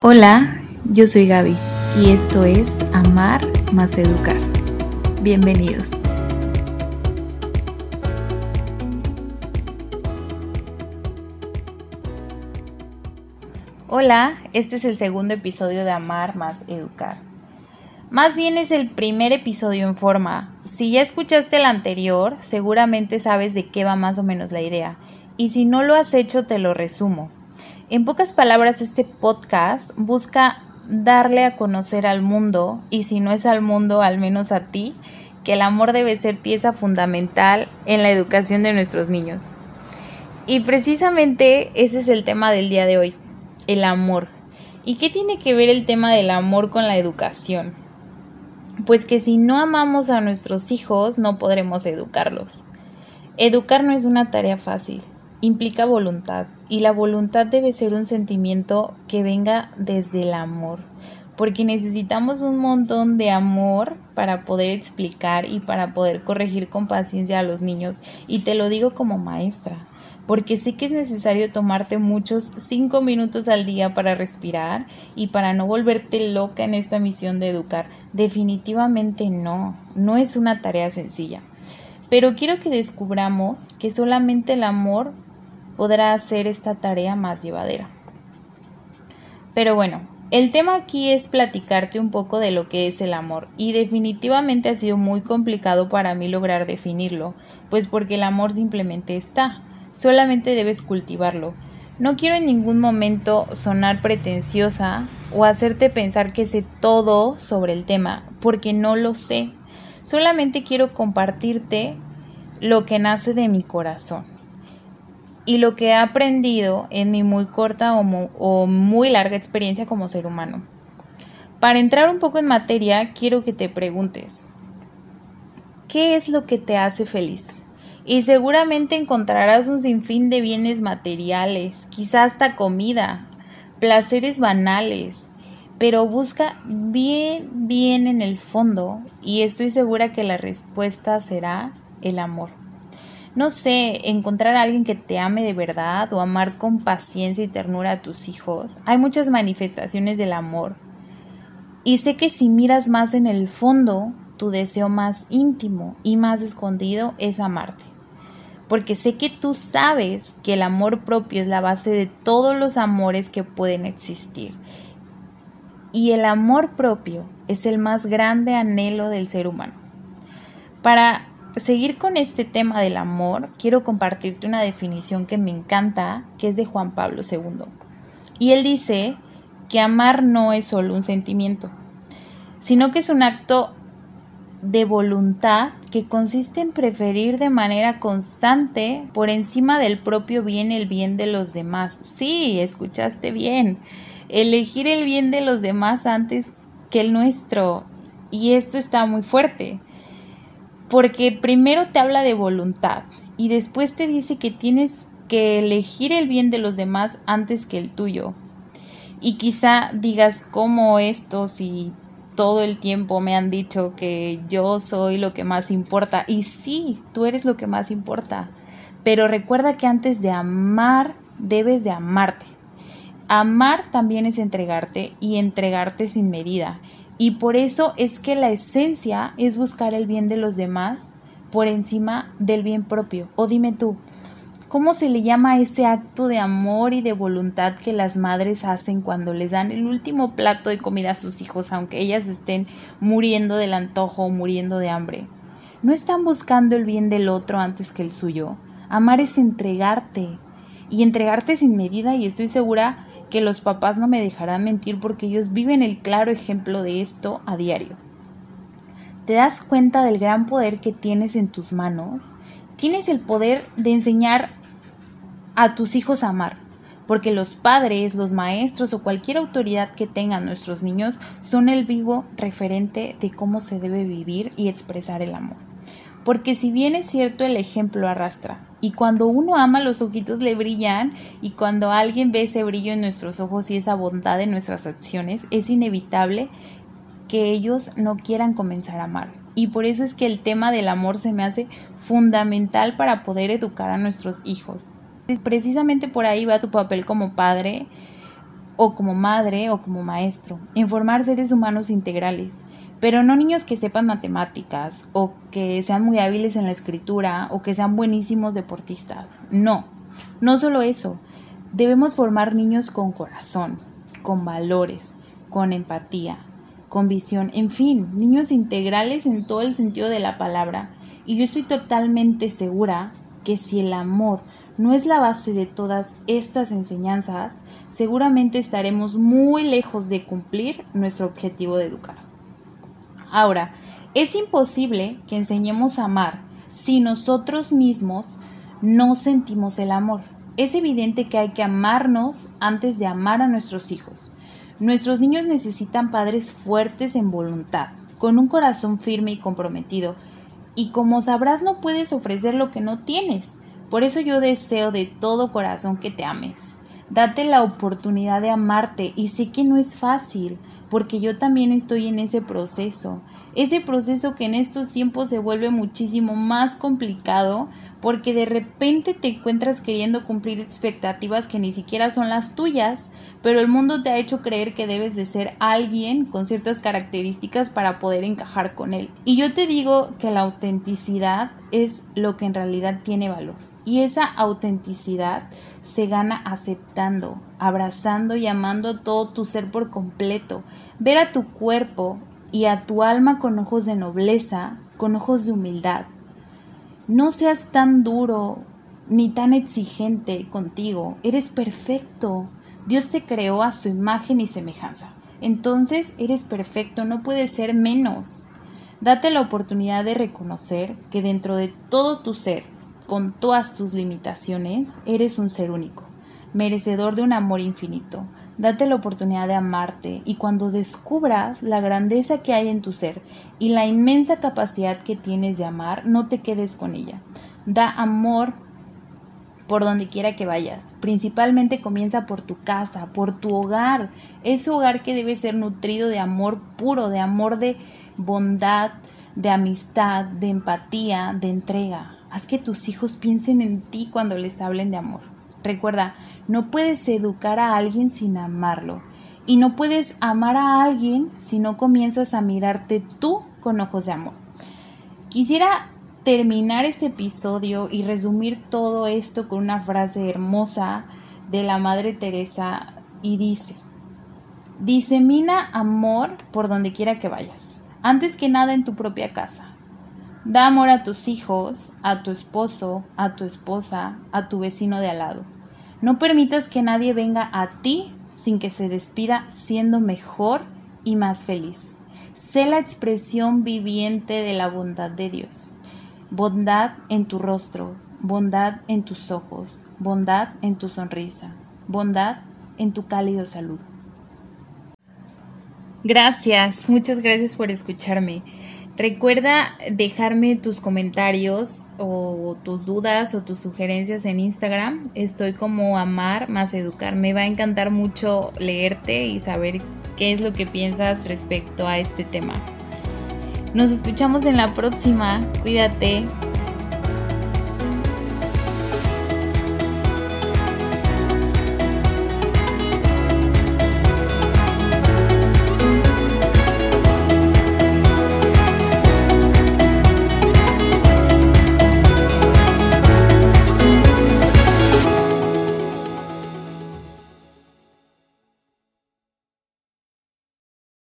Hola, yo soy Gaby y esto es Amar más Educar. Bienvenidos. Hola, este es el segundo episodio de Amar más Educar. Más bien es el primer episodio en forma. Si ya escuchaste el anterior, seguramente sabes de qué va más o menos la idea. Y si no lo has hecho, te lo resumo. En pocas palabras, este podcast busca darle a conocer al mundo, y si no es al mundo, al menos a ti, que el amor debe ser pieza fundamental en la educación de nuestros niños. Y precisamente ese es el tema del día de hoy, el amor. ¿Y qué tiene que ver el tema del amor con la educación? Pues que si no amamos a nuestros hijos, no podremos educarlos. Educar no es una tarea fácil implica voluntad y la voluntad debe ser un sentimiento que venga desde el amor, porque necesitamos un montón de amor para poder explicar y para poder corregir con paciencia a los niños y te lo digo como maestra. Porque sé que es necesario tomarte muchos cinco minutos al día para respirar y para no volverte loca en esta misión de educar. Definitivamente no, no es una tarea sencilla. Pero quiero que descubramos que solamente el amor podrá hacer esta tarea más llevadera. Pero bueno, el tema aquí es platicarte un poco de lo que es el amor y definitivamente ha sido muy complicado para mí lograr definirlo, pues porque el amor simplemente está, solamente debes cultivarlo. No quiero en ningún momento sonar pretenciosa o hacerte pensar que sé todo sobre el tema, porque no lo sé. Solamente quiero compartirte lo que nace de mi corazón y lo que he aprendido en mi muy corta o, muy larga experiencia como ser humano. Para entrar un poco en materia, quiero que te preguntes, ¿qué es lo que te hace feliz? Y seguramente encontrarás un sinfín de bienes materiales, quizás hasta comida, placeres banales, pero busca bien, bien en el fondo y estoy segura que la respuesta será el amor no sé, encontrar a alguien que te ame de verdad o amar con paciencia y ternura a tus hijos. Hay muchas manifestaciones del amor. Y sé que si miras más en el fondo, tu deseo más íntimo y más escondido es amarte. Porque sé que tú sabes que el amor propio es la base de todos los amores que pueden existir. Y el amor propio es el más grande anhelo del ser humano. Para seguir con este tema del amor, quiero compartirte una definición que me encanta, que es de Juan Pablo II. Y él dice que amar no es solo un sentimiento, sino que es un acto de voluntad que consiste en preferir de manera constante por encima del propio bien el bien de los demás. Sí, escuchaste bien. Elegir el bien de los demás antes que el nuestro. Y esto está muy fuerte porque primero te habla de voluntad y después te dice que tienes que elegir el bien de los demás antes que el tuyo. Y quizá digas, ¿cómo esto si todo el tiempo me han dicho que yo soy lo que más importa? Y sí, tú eres lo que más importa. Pero recuerda que antes de amar, debes de amarte. Amar también es entregarte y entregarte sin medida. Y por eso es que la esencia es buscar el bien de los demás por encima del bien propio. O dime tú, ¿cómo se le llama ese acto de amor y de voluntad que las madres hacen cuando les dan el último plato de comida a sus hijos, aunque ellas estén muriendo del antojo o muriendo de hambre? ¿No están buscando el bien del otro antes que el suyo? Amar es entregarte y entregarte sin medida y estoy segura que los papás no me dejarán mentir porque ellos viven el claro ejemplo de esto a diario. ¿Te das cuenta del gran poder que tienes en tus manos? Tienes el poder de enseñar a tus hijos a amar, porque los padres, los maestros o cualquier autoridad que tengan nuestros niños son el vivo referente de cómo se debe vivir y expresar el amor. Porque si bien es cierto el ejemplo arrastra, y cuando uno ama los ojitos le brillan y cuando alguien ve ese brillo en nuestros ojos y esa bondad en nuestras acciones, es inevitable que ellos no quieran comenzar a amar. Y por eso es que el tema del amor se me hace fundamental para poder educar a nuestros hijos. Precisamente por ahí va tu papel como padre o como madre o como maestro, en formar seres humanos integrales, pero no niños que sepan matemáticas o que sean muy hábiles en la escritura o que sean buenísimos deportistas. No, no solo eso, debemos formar niños con corazón, con valores, con empatía, con visión, en fin, niños integrales en todo el sentido de la palabra. Y yo estoy totalmente segura que si el amor no es la base de todas estas enseñanzas, seguramente estaremos muy lejos de cumplir nuestro objetivo de educar. Ahora, es imposible que enseñemos a amar si nosotros mismos no sentimos el amor. Es evidente que hay que amarnos antes de amar a nuestros hijos. Nuestros niños necesitan padres fuertes en voluntad, con un corazón firme y comprometido. Y como sabrás, no puedes ofrecer lo que no tienes. Por eso yo deseo de todo corazón que te ames. Date la oportunidad de amarte y sé que no es fácil, porque yo también estoy en ese proceso. Ese proceso que en estos tiempos se vuelve muchísimo más complicado porque de repente te encuentras queriendo cumplir expectativas que ni siquiera son las tuyas pero el mundo te ha hecho creer que debes de ser alguien con ciertas características para poder encajar con él. Y yo te digo que la autenticidad es lo que en realidad tiene valor. Y esa autenticidad se gana aceptando, abrazando y amando todo tu ser por completo. Ver a tu cuerpo y a tu alma con ojos de nobleza, con ojos de humildad. No seas tan duro ni tan exigente contigo. Eres perfecto. Dios te creó a su imagen y semejanza. Entonces eres perfecto, no puedes ser menos. Date la oportunidad de reconocer que dentro de todo tu ser, con todas tus limitaciones, eres un ser único, merecedor de un amor infinito. Date la oportunidad de amarte y cuando descubras la grandeza que hay en tu ser y la inmensa capacidad que tienes de amar, no te quedes con ella. Da amor por donde quiera que vayas. Principalmente comienza por tu casa, por tu hogar. Ese hogar que debe ser nutrido de amor puro, de amor de bondad, de amistad, de empatía, de entrega. Haz que tus hijos piensen en ti cuando les hablen de amor. Recuerda, no puedes educar a alguien sin amarlo. Y no puedes amar a alguien si no comienzas a mirarte tú con ojos de amor. Quisiera terminar este episodio y resumir todo esto con una frase hermosa de la Madre Teresa y dice, disemina amor por donde quiera que vayas, antes que nada en tu propia casa. Da amor a tus hijos, a tu esposo, a tu esposa, a tu vecino de al lado. No permitas que nadie venga a ti sin que se despida siendo mejor y más feliz. Sé la expresión viviente de la bondad de Dios bondad en tu rostro, bondad en tus ojos, bondad en tu sonrisa, bondad en tu cálido saludo. Gracias, muchas gracias por escucharme. Recuerda dejarme tus comentarios o tus dudas o tus sugerencias en Instagram. Estoy como amar más educar. Me va a encantar mucho leerte y saber qué es lo que piensas respecto a este tema. Nos escuchamos en la próxima. Cuídate.